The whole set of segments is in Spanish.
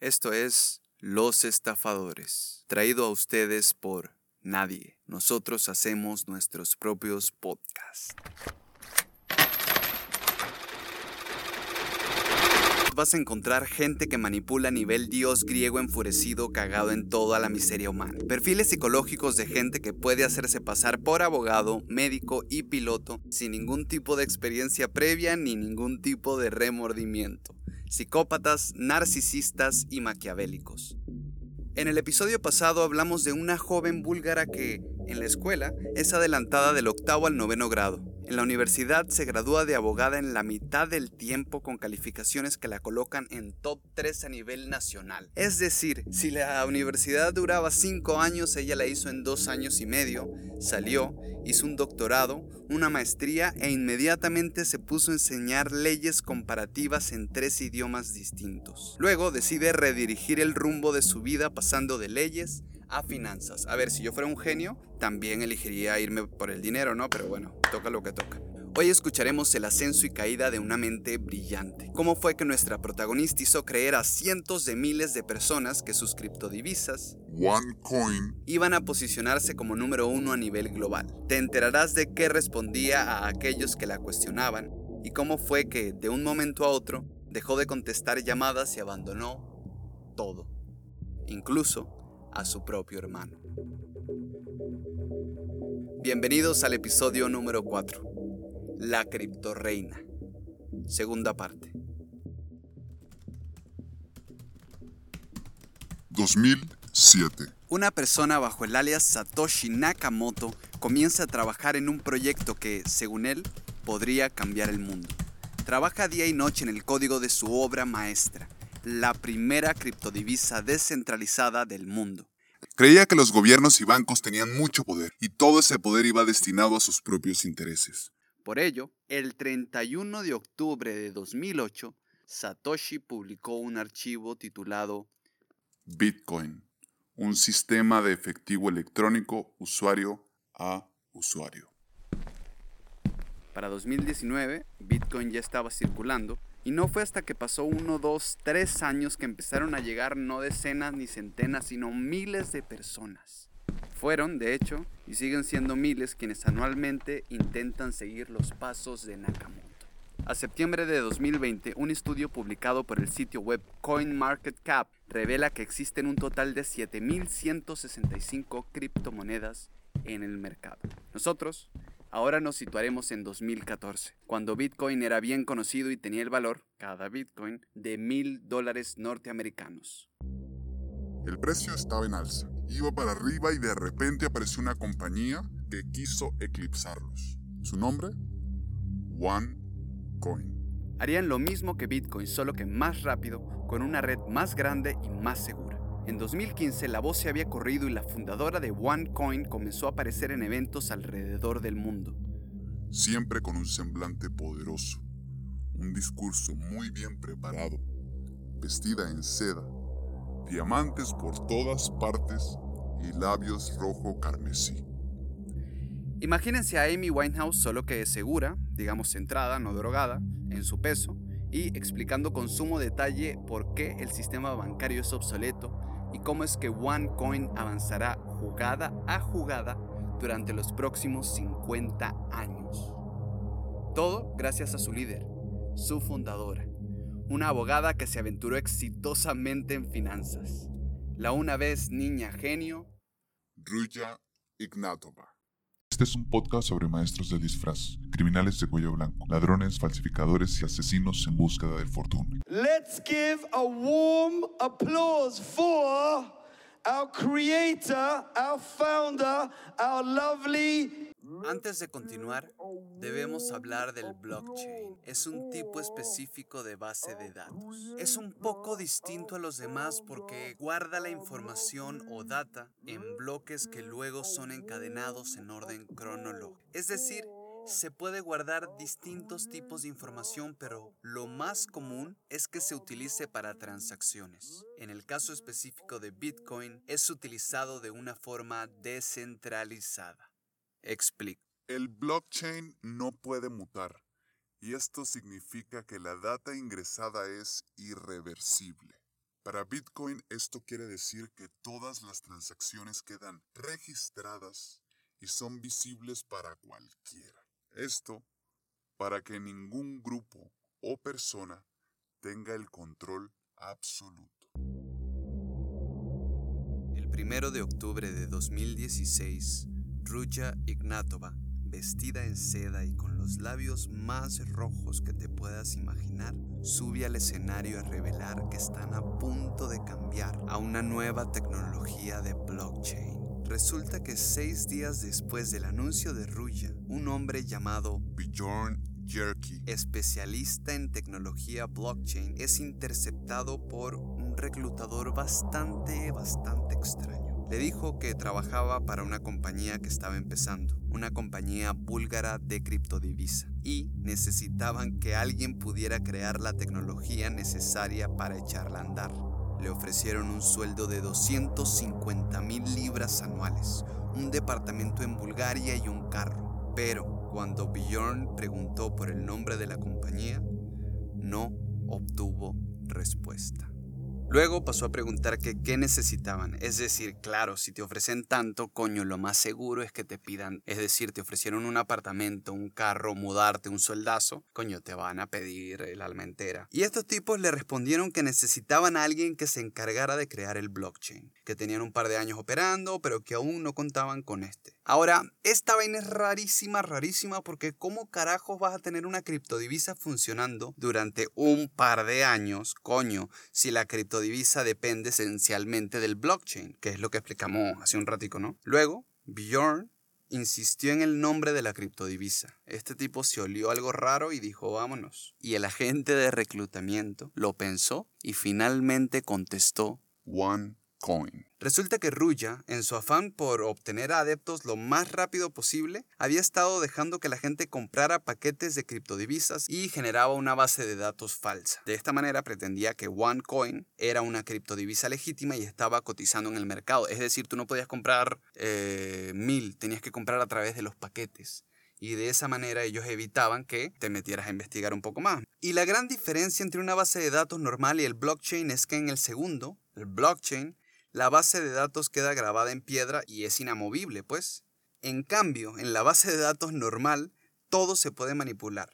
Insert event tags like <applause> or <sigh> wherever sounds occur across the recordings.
Esto es Los Estafadores, traído a ustedes por nadie. Nosotros hacemos nuestros propios podcasts. Vas a encontrar gente que manipula a nivel dios griego enfurecido cagado en toda la miseria humana. Perfiles psicológicos de gente que puede hacerse pasar por abogado, médico y piloto sin ningún tipo de experiencia previa ni ningún tipo de remordimiento. Psicópatas, narcisistas y maquiavélicos. En el episodio pasado hablamos de una joven búlgara que, en la escuela, es adelantada del octavo al noveno grado en la universidad se gradúa de abogada en la mitad del tiempo con calificaciones que la colocan en top 3 a nivel nacional. Es decir, si la universidad duraba 5 años, ella la hizo en 2 años y medio, salió, hizo un doctorado, una maestría e inmediatamente se puso a enseñar leyes comparativas en tres idiomas distintos. Luego decide redirigir el rumbo de su vida pasando de leyes a finanzas. A ver, si yo fuera un genio, también elegiría irme por el dinero, ¿no? Pero bueno, toca lo que toca. Hoy escucharemos el ascenso y caída de una mente brillante. ¿Cómo fue que nuestra protagonista hizo creer a cientos de miles de personas que sus criptodivisas OneCoin iban a posicionarse como número uno a nivel global? Te enterarás de qué respondía a aquellos que la cuestionaban y cómo fue que, de un momento a otro, dejó de contestar llamadas y abandonó todo. Incluso a su propio hermano. Bienvenidos al episodio número 4, La Criptorreina, segunda parte. 2007. Una persona bajo el alias Satoshi Nakamoto comienza a trabajar en un proyecto que, según él, podría cambiar el mundo. Trabaja día y noche en el código de su obra maestra, la primera criptodivisa descentralizada del mundo. Creía que los gobiernos y bancos tenían mucho poder y todo ese poder iba destinado a sus propios intereses. Por ello, el 31 de octubre de 2008, Satoshi publicó un archivo titulado Bitcoin, un sistema de efectivo electrónico usuario a usuario. Para 2019, Bitcoin ya estaba circulando y no fue hasta que pasó uno, dos, tres años que empezaron a llegar no decenas ni centenas, sino miles de personas. Fueron, de hecho, y siguen siendo miles quienes anualmente intentan seguir los pasos de Nakamoto. A septiembre de 2020, un estudio publicado por el sitio web CoinMarketCap revela que existen un total de 7.165 criptomonedas en el mercado. Nosotros Ahora nos situaremos en 2014, cuando Bitcoin era bien conocido y tenía el valor, cada Bitcoin, de mil dólares norteamericanos. El precio estaba en alza, iba para arriba y de repente apareció una compañía que quiso eclipsarlos. ¿Su nombre? OneCoin. Harían lo mismo que Bitcoin, solo que más rápido, con una red más grande y más segura. En 2015 la voz se había corrido y la fundadora de OneCoin comenzó a aparecer en eventos alrededor del mundo. Siempre con un semblante poderoso, un discurso muy bien preparado, vestida en seda, diamantes por todas partes y labios rojo carmesí. Imagínense a Amy Winehouse solo que segura, digamos centrada, no drogada, en su peso, y explicando con sumo detalle por qué el sistema bancario es obsoleto y cómo es que OneCoin avanzará jugada a jugada durante los próximos 50 años. Todo gracias a su líder, su fundadora, una abogada que se aventuró exitosamente en finanzas, la una vez niña genio, Ruya Ignatova. Este es un podcast sobre maestros de disfraz, criminales de cuello blanco, ladrones, falsificadores y asesinos en búsqueda de fortuna. Let's give a warm applause for our creator, our founder, our lovely antes de continuar, debemos hablar del blockchain. Es un tipo específico de base de datos. Es un poco distinto a los demás porque guarda la información o data en bloques que luego son encadenados en orden cronológico. Es decir, se puede guardar distintos tipos de información, pero lo más común es que se utilice para transacciones. En el caso específico de Bitcoin, es utilizado de una forma descentralizada. Explico. El blockchain no puede mutar y esto significa que la data ingresada es irreversible. Para Bitcoin esto quiere decir que todas las transacciones quedan registradas y son visibles para cualquiera. Esto para que ningún grupo o persona tenga el control absoluto. El primero de octubre de 2016, Ruya Ignatova, vestida en seda y con los labios más rojos que te puedas imaginar, sube al escenario a revelar que están a punto de cambiar a una nueva tecnología de blockchain. Resulta que seis días después del anuncio de Ruya, un hombre llamado Bjorn Jerky, especialista en tecnología blockchain, es interceptado por un reclutador bastante, bastante extraño. Le dijo que trabajaba para una compañía que estaba empezando, una compañía búlgara de criptodivisa, y necesitaban que alguien pudiera crear la tecnología necesaria para echarla a andar. Le ofrecieron un sueldo de 250 mil libras anuales, un departamento en Bulgaria y un carro. Pero cuando Bjorn preguntó por el nombre de la compañía, no obtuvo respuesta. Luego pasó a preguntar que qué necesitaban. Es decir, claro, si te ofrecen tanto, coño, lo más seguro es que te pidan. Es decir, te ofrecieron un apartamento, un carro, mudarte, un soldazo, coño, te van a pedir el alma entera. Y estos tipos le respondieron que necesitaban a alguien que se encargara de crear el blockchain, que tenían un par de años operando, pero que aún no contaban con este. Ahora, esta vaina es rarísima, rarísima, porque ¿cómo carajos vas a tener una criptodivisa funcionando durante un par de años, coño, si la criptodivisa depende esencialmente del blockchain, que es lo que explicamos hace un ratico, ¿no? Luego, Bjorn insistió en el nombre de la criptodivisa. Este tipo se olió algo raro y dijo vámonos. Y el agente de reclutamiento lo pensó y finalmente contestó One Resulta que Ruya, en su afán por obtener adeptos lo más rápido posible, había estado dejando que la gente comprara paquetes de criptodivisas y generaba una base de datos falsa. De esta manera pretendía que OneCoin era una criptodivisa legítima y estaba cotizando en el mercado. Es decir, tú no podías comprar eh, mil, tenías que comprar a través de los paquetes y de esa manera ellos evitaban que te metieras a investigar un poco más. Y la gran diferencia entre una base de datos normal y el blockchain es que en el segundo, el blockchain, la base de datos queda grabada en piedra y es inamovible, pues. En cambio, en la base de datos normal, todo se puede manipular.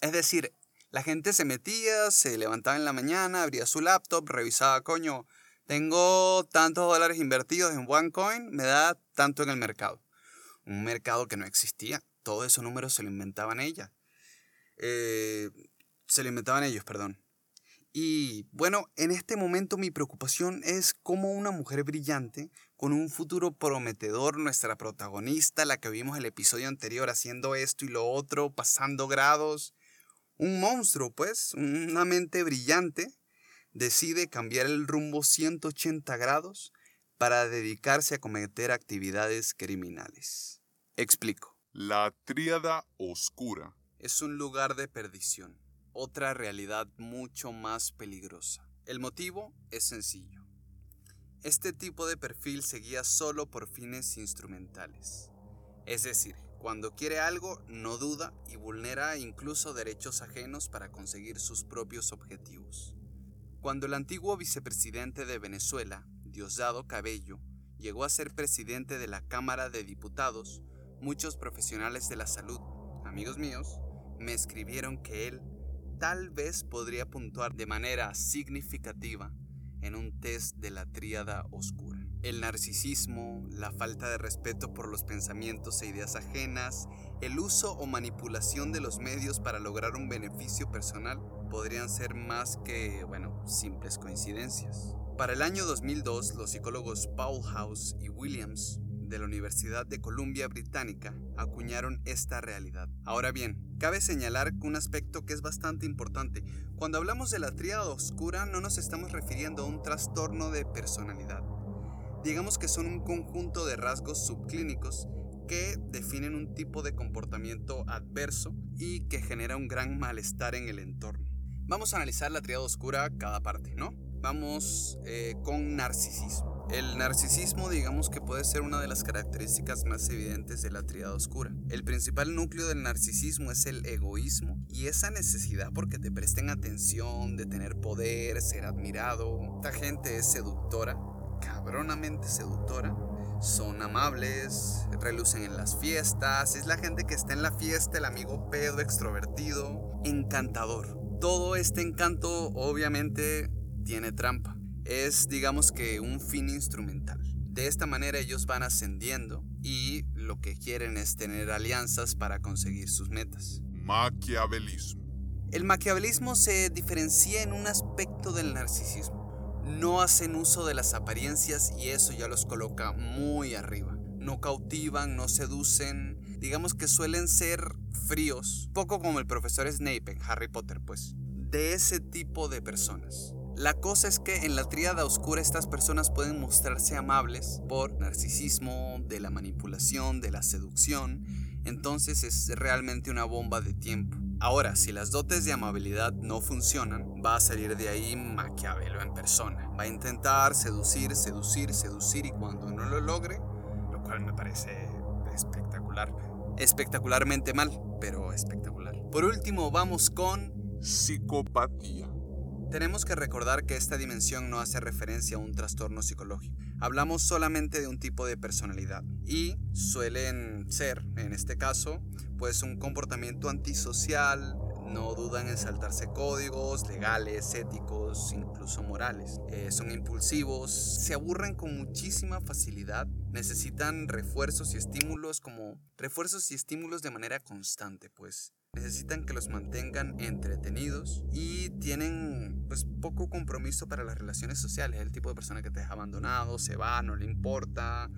Es decir, la gente se metía, se levantaba en la mañana, abría su laptop, revisaba, coño, tengo tantos dólares invertidos en OneCoin, me da tanto en el mercado. Un mercado que no existía. Todos esos números se lo inventaban ella. Eh, se lo inventaban ellos, perdón. Y bueno, en este momento mi preocupación es cómo una mujer brillante, con un futuro prometedor, nuestra protagonista, la que vimos el episodio anterior haciendo esto y lo otro, pasando grados, un monstruo pues, una mente brillante, decide cambiar el rumbo 180 grados para dedicarse a cometer actividades criminales. Explico. La tríada oscura. Es un lugar de perdición otra realidad mucho más peligrosa. El motivo es sencillo. Este tipo de perfil se guía solo por fines instrumentales. Es decir, cuando quiere algo, no duda y vulnera incluso derechos ajenos para conseguir sus propios objetivos. Cuando el antiguo vicepresidente de Venezuela, Diosdado Cabello, llegó a ser presidente de la Cámara de Diputados, muchos profesionales de la salud, amigos míos, me escribieron que él tal vez podría puntuar de manera significativa en un test de la tríada oscura. El narcisismo, la falta de respeto por los pensamientos e ideas ajenas, el uso o manipulación de los medios para lograr un beneficio personal podrían ser más que, bueno, simples coincidencias. Para el año 2002, los psicólogos Paul House y Williams de la Universidad de Columbia Británica acuñaron esta realidad. Ahora bien, cabe señalar un aspecto que es bastante importante. Cuando hablamos de la tríada oscura no nos estamos refiriendo a un trastorno de personalidad. Digamos que son un conjunto de rasgos subclínicos que definen un tipo de comportamiento adverso y que genera un gran malestar en el entorno. Vamos a analizar la tríada oscura cada parte, ¿no? Vamos eh, con narcisismo. El narcisismo digamos que puede ser una de las características más evidentes de la triada oscura. El principal núcleo del narcisismo es el egoísmo y esa necesidad porque te presten atención, de tener poder, ser admirado. Esta gente es seductora, cabronamente seductora. Son amables, relucen en las fiestas, es la gente que está en la fiesta, el amigo pedo extrovertido, encantador. Todo este encanto obviamente tiene trampa es digamos que un fin instrumental. De esta manera ellos van ascendiendo y lo que quieren es tener alianzas para conseguir sus metas. Maquiavelismo. El maquiavelismo se diferencia en un aspecto del narcisismo. No hacen uso de las apariencias y eso ya los coloca muy arriba. No cautivan, no seducen, digamos que suelen ser fríos, poco como el profesor Snape en Harry Potter, pues. De ese tipo de personas. La cosa es que en la tríada oscura estas personas pueden mostrarse amables por narcisismo, de la manipulación, de la seducción, entonces es realmente una bomba de tiempo. Ahora, si las dotes de amabilidad no funcionan, va a salir de ahí Maquiavelo en persona. Va a intentar seducir, seducir, seducir y cuando no lo logre, lo cual me parece espectacular. Espectacularmente mal, pero espectacular. Por último, vamos con psicopatía. Tenemos que recordar que esta dimensión no hace referencia a un trastorno psicológico. Hablamos solamente de un tipo de personalidad y suelen ser, en este caso, pues un comportamiento antisocial, no dudan en saltarse códigos legales, éticos, incluso morales. Eh, son impulsivos, se aburren con muchísima facilidad, necesitan refuerzos y estímulos como refuerzos y estímulos de manera constante, pues necesitan que los mantengan entretenidos y tienen pues poco compromiso para las relaciones sociales, el tipo de persona que te deja abandonado, se va, no le importa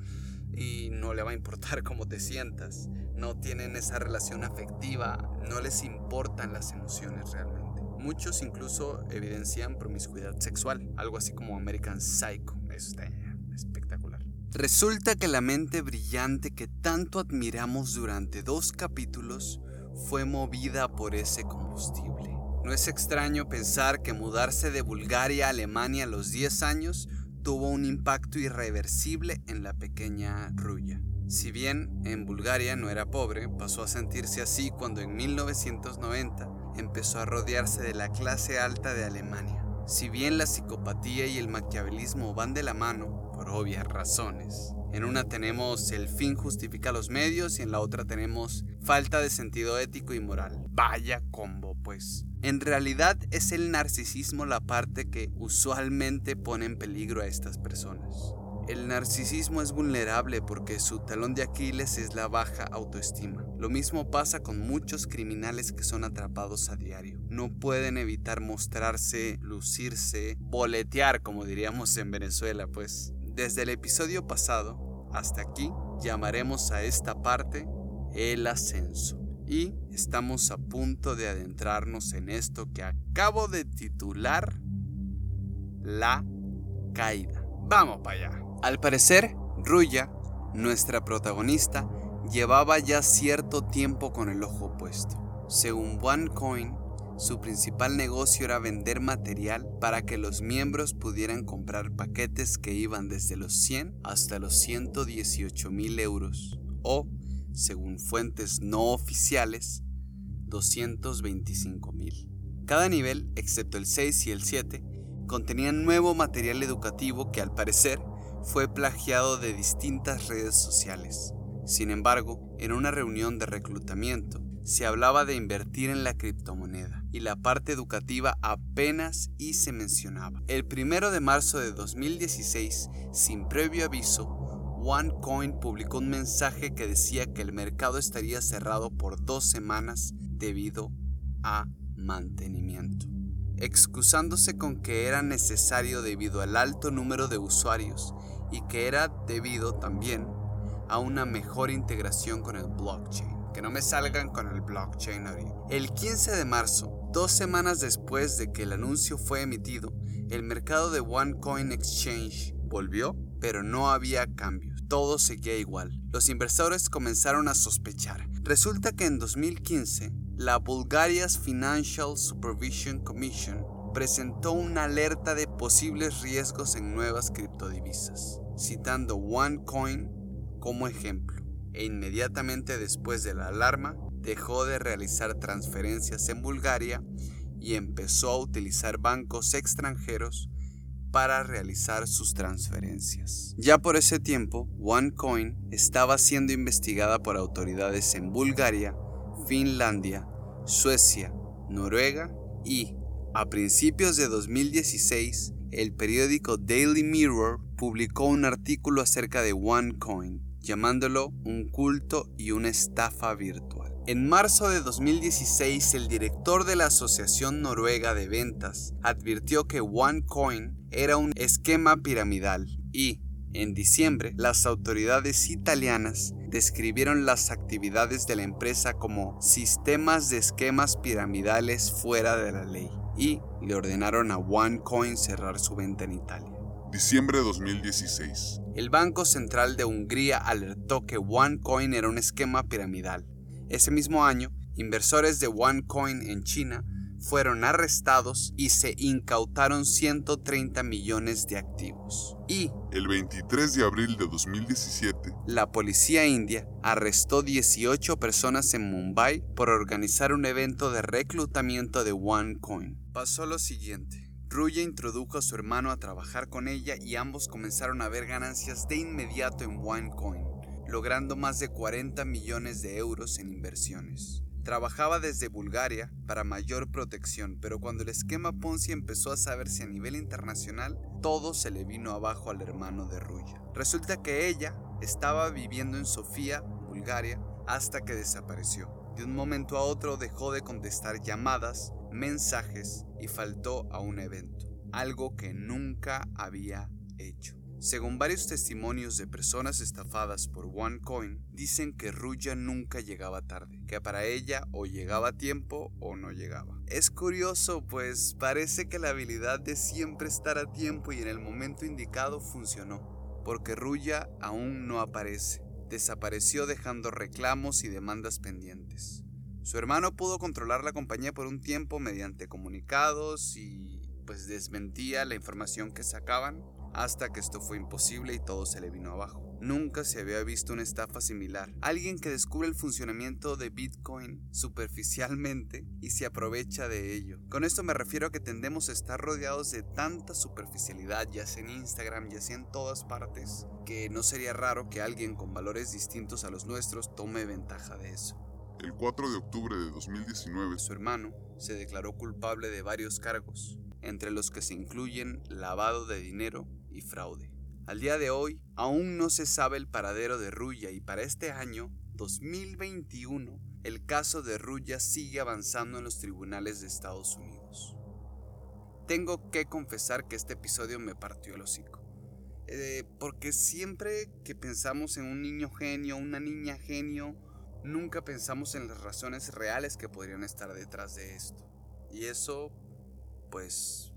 y no le va a importar <laughs> cómo te sientas, no tienen esa relación afectiva, no les importan las emociones realmente. Muchos incluso evidencian promiscuidad sexual, algo así como American Psycho, eso está espectacular. Resulta que la mente brillante que tanto admiramos durante dos capítulos fue movida por ese combustible. No es extraño pensar que mudarse de Bulgaria a Alemania a los 10 años tuvo un impacto irreversible en la pequeña Ruya. Si bien en Bulgaria no era pobre, pasó a sentirse así cuando en 1990 empezó a rodearse de la clase alta de Alemania. Si bien la psicopatía y el maquiavelismo van de la mano, por obvias razones, en una tenemos el fin justifica los medios y en la otra tenemos falta de sentido ético y moral. Vaya combo, pues. En realidad es el narcisismo la parte que usualmente pone en peligro a estas personas. El narcisismo es vulnerable porque su talón de Aquiles es la baja autoestima. Lo mismo pasa con muchos criminales que son atrapados a diario. No pueden evitar mostrarse, lucirse, boletear, como diríamos en Venezuela, pues. Desde el episodio pasado hasta aquí llamaremos a esta parte el ascenso. Y estamos a punto de adentrarnos en esto que acabo de titular la caída. Vamos para allá. Al parecer, Ruya, nuestra protagonista, llevaba ya cierto tiempo con el ojo puesto. Según OneCoin, su principal negocio era vender material para que los miembros pudieran comprar paquetes que iban desde los 100 hasta los 118 mil euros o, según fuentes no oficiales, 225 mil. Cada nivel, excepto el 6 y el 7, contenían nuevo material educativo que al parecer fue plagiado de distintas redes sociales. Sin embargo, en una reunión de reclutamiento, se hablaba de invertir en la criptomoneda y la parte educativa apenas y se mencionaba. El primero de marzo de 2016, sin previo aviso, OneCoin publicó un mensaje que decía que el mercado estaría cerrado por dos semanas debido a mantenimiento, excusándose con que era necesario debido al alto número de usuarios y que era debido también a una mejor integración con el blockchain que no me salgan con el blockchain ahorita. El 15 de marzo, dos semanas después de que el anuncio fue emitido, el mercado de OneCoin Exchange volvió, pero no había cambios. Todo seguía igual. Los inversores comenzaron a sospechar. Resulta que en 2015, la Bulgaria's Financial Supervision Commission presentó una alerta de posibles riesgos en nuevas criptodivisas, citando OneCoin como ejemplo, e inmediatamente después de la alarma dejó de realizar transferencias en Bulgaria y empezó a utilizar bancos extranjeros para realizar sus transferencias. Ya por ese tiempo, OneCoin estaba siendo investigada por autoridades en Bulgaria, Finlandia, Suecia, Noruega y, a principios de 2016, el periódico Daily Mirror publicó un artículo acerca de OneCoin, llamándolo un culto y una estafa virtual. En marzo de 2016, el director de la Asociación Noruega de Ventas advirtió que OneCoin era un esquema piramidal y, en diciembre, las autoridades italianas describieron las actividades de la empresa como sistemas de esquemas piramidales fuera de la ley y le ordenaron a OneCoin cerrar su venta en Italia. Diciembre de 2016. El Banco Central de Hungría alertó que OneCoin era un esquema piramidal. Ese mismo año, inversores de OneCoin en China fueron arrestados y se incautaron 130 millones de activos. Y el 23 de abril de 2017, la policía india arrestó 18 personas en Mumbai por organizar un evento de reclutamiento de OneCoin. Pasó lo siguiente. Ruya introdujo a su hermano a trabajar con ella y ambos comenzaron a ver ganancias de inmediato en OneCoin, logrando más de 40 millones de euros en inversiones. Trabajaba desde Bulgaria para mayor protección, pero cuando el esquema Ponzi empezó a saberse a nivel internacional, todo se le vino abajo al hermano de Ruya. Resulta que ella estaba viviendo en Sofía, Bulgaria, hasta que desapareció. De un momento a otro dejó de contestar llamadas, mensajes y faltó a un evento, algo que nunca había hecho. Según varios testimonios de personas estafadas por OneCoin, dicen que Ruya nunca llegaba tarde, que para ella o llegaba a tiempo o no llegaba. Es curioso, pues parece que la habilidad de siempre estar a tiempo y en el momento indicado funcionó, porque Ruya aún no aparece, desapareció dejando reclamos y demandas pendientes. Su hermano pudo controlar la compañía por un tiempo mediante comunicados y pues desmentía la información que sacaban, hasta que esto fue imposible y todo se le vino abajo. Nunca se había visto una estafa similar. Alguien que descubre el funcionamiento de Bitcoin superficialmente y se aprovecha de ello. Con esto me refiero a que tendemos a estar rodeados de tanta superficialidad, ya sea en Instagram, ya sea en todas partes, que no sería raro que alguien con valores distintos a los nuestros tome ventaja de eso. El 4 de octubre de 2019, su hermano se declaró culpable de varios cargos, entre los que se incluyen lavado de dinero, y fraude. Al día de hoy, aún no se sabe el paradero de Ruya y para este año, 2021, el caso de Ruya sigue avanzando en los tribunales de Estados Unidos. Tengo que confesar que este episodio me partió el hocico. Eh, porque siempre que pensamos en un niño genio, una niña genio, nunca pensamos en las razones reales que podrían estar detrás de esto. Y eso, pues,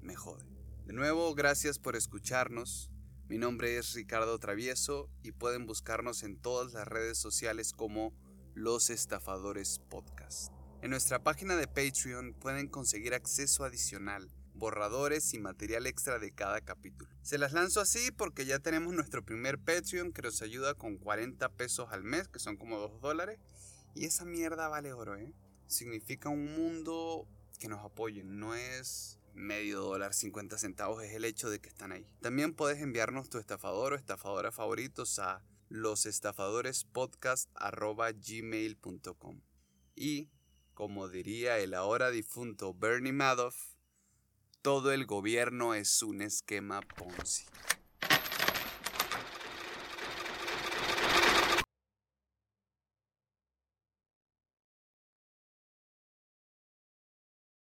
me jode. De nuevo, gracias por escucharnos. Mi nombre es Ricardo Travieso y pueden buscarnos en todas las redes sociales como Los Estafadores Podcast. En nuestra página de Patreon pueden conseguir acceso adicional, borradores y material extra de cada capítulo. Se las lanzo así porque ya tenemos nuestro primer Patreon que nos ayuda con 40 pesos al mes, que son como 2 dólares. Y esa mierda vale oro, ¿eh? Significa un mundo que nos apoye, no es medio dólar, 50 centavos es el hecho de que están ahí. También puedes enviarnos tu estafador o estafadora favoritos a losestafadorespodcast.gmail.com Y, como diría el ahora difunto Bernie Madoff, todo el gobierno es un esquema Ponzi.